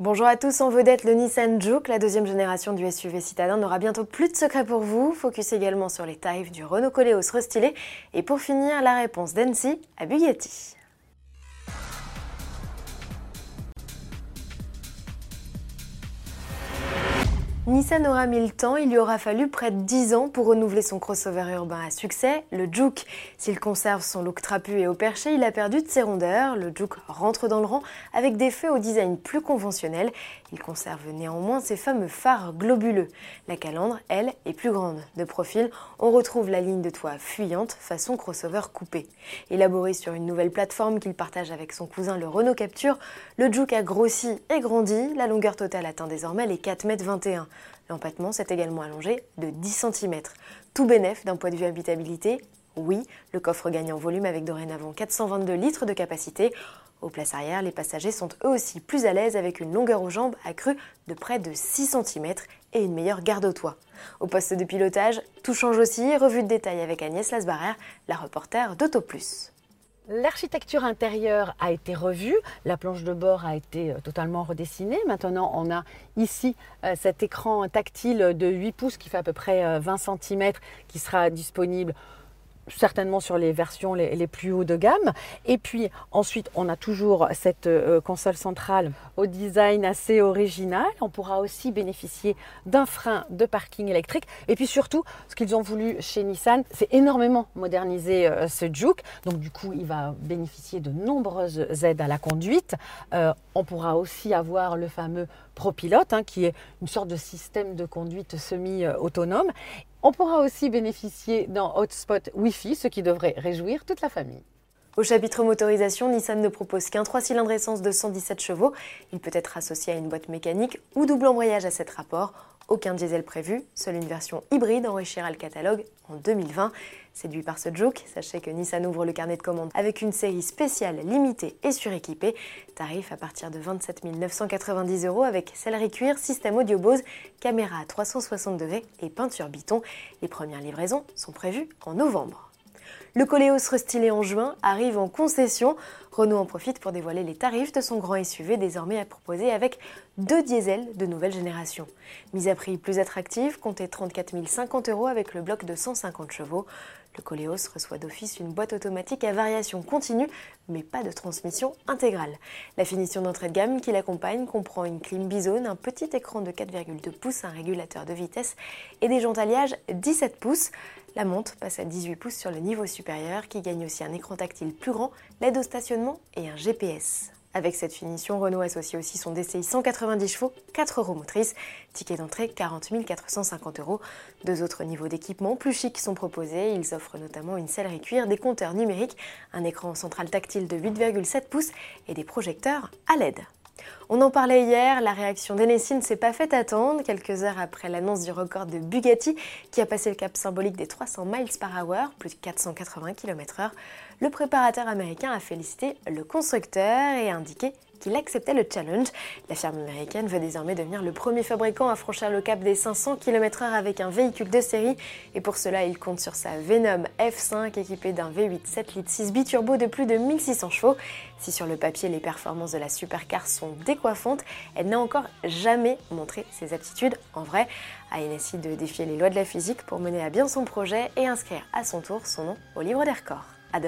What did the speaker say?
Bonjour à tous, en vedette le Nissan Juke, la deuxième génération du SUV citadin n'aura bientôt plus de secrets pour vous. Focus également sur les tarifs du Renault Coleos restylé. Et pour finir, la réponse d'Annecy à Bugatti. Nissan aura mis le temps, il lui aura fallu près de 10 ans pour renouveler son crossover urbain à succès, le Juke. S'il conserve son look trapu et au perché, il a perdu de ses rondeurs. Le Juke rentre dans le rang avec des feux au design plus conventionnel. Il conserve néanmoins ses fameux phares globuleux. La calandre, elle, est plus grande. De profil, on retrouve la ligne de toit fuyante façon crossover coupé. Élaboré sur une nouvelle plateforme qu'il partage avec son cousin le Renault Capture, le Juke a grossi et grandi. La longueur totale atteint désormais les 4,21 m. L'empattement s'est également allongé de 10 cm. Tout bénef d'un point de vue habitabilité Oui, le coffre gagne en volume avec dorénavant 422 litres de capacité. Aux places arrière, les passagers sont eux aussi plus à l'aise avec une longueur aux jambes accrue de près de 6 cm et une meilleure garde au toit. Au poste de pilotage, tout change aussi, revue de détail avec Agnès Lasbarère, la reporter d'AutoPlus. L'architecture intérieure a été revue, la planche de bord a été euh, totalement redessinée. Maintenant, on a ici euh, cet écran tactile de 8 pouces qui fait à peu près 20 euh, cm qui sera disponible certainement sur les versions les, plus haut de gamme. Et puis ensuite, on a toujours cette euh, console centrale au design assez original. On pourra aussi bénéficier d'un frein de parking électrique. Et puis surtout, ce qu'ils ont voulu chez Nissan, c'est énormément moderniser euh, ce Juke. Donc du coup, il va bénéficier de nombreuses aides à la conduite. Euh, on pourra aussi avoir le fameux ProPilot, hein, qui est une sorte de système de conduite semi-autonome. On pourra aussi bénéficier d'un hotspot Wi-Fi, ce qui devrait réjouir toute la famille. Au chapitre motorisation, Nissan ne propose qu'un 3 cylindres essence de 117 chevaux. Il peut être associé à une boîte mécanique ou double embrayage à 7 rapports. Aucun diesel prévu, seule une version hybride enrichira le catalogue en 2020. Séduit par ce joke, sachez que Nissan ouvre le carnet de commandes avec une série spéciale limitée et suréquipée. Tarif à partir de 27 990 euros avec sellerie cuir, système audio Bose, caméra à 360 degrés et peinture biton. Les premières livraisons sont prévues en novembre. Le Coléos restylé en juin arrive en concession. Renault en profite pour dévoiler les tarifs de son grand SUV désormais à proposer avec deux diesels de nouvelle génération. Mise à prix plus attractive, comptez 34 050 euros avec le bloc de 150 chevaux. Le Coléos reçoit d'office une boîte automatique à variation continue, mais pas de transmission intégrale. La finition d'entrée de gamme qui l'accompagne comprend une clim bizone, un petit écran de 4,2 pouces, un régulateur de vitesse et des jantes alliages 17 pouces. La montre passe à 18 pouces sur le niveau supérieur qui gagne aussi un écran tactile plus grand, l'aide au stationnement et un GPS. Avec cette finition, Renault associe aussi son DCI 190 chevaux, 4 roues motrices, ticket d'entrée 40 450 euros. Deux autres niveaux d'équipement plus chics sont proposés. Ils offrent notamment une sellerie cuir, des compteurs numériques, un écran central tactile de 8,7 pouces et des projecteurs à LED. On en parlait hier, la réaction d'Enessie ne s'est pas fait attendre. Quelques heures après l'annonce du record de Bugatti, qui a passé le cap symbolique des 300 miles par hour, plus de 480 km/h, le préparateur américain a félicité le constructeur et indiqué qu'il acceptait le challenge. La firme américaine veut désormais devenir le premier fabricant à franchir le cap des 500 km/h avec un véhicule de série. Et pour cela, il compte sur sa Venom F5 équipée d'un V8 7 litres 6 biturbo de plus de 1600 chevaux. Si sur le papier les performances de la supercar sont décoiffantes, elle n'a encore jamais montré ses aptitudes en vrai. NSI de défier les lois de la physique pour mener à bien son projet et inscrire à son tour son nom au livre des records. À.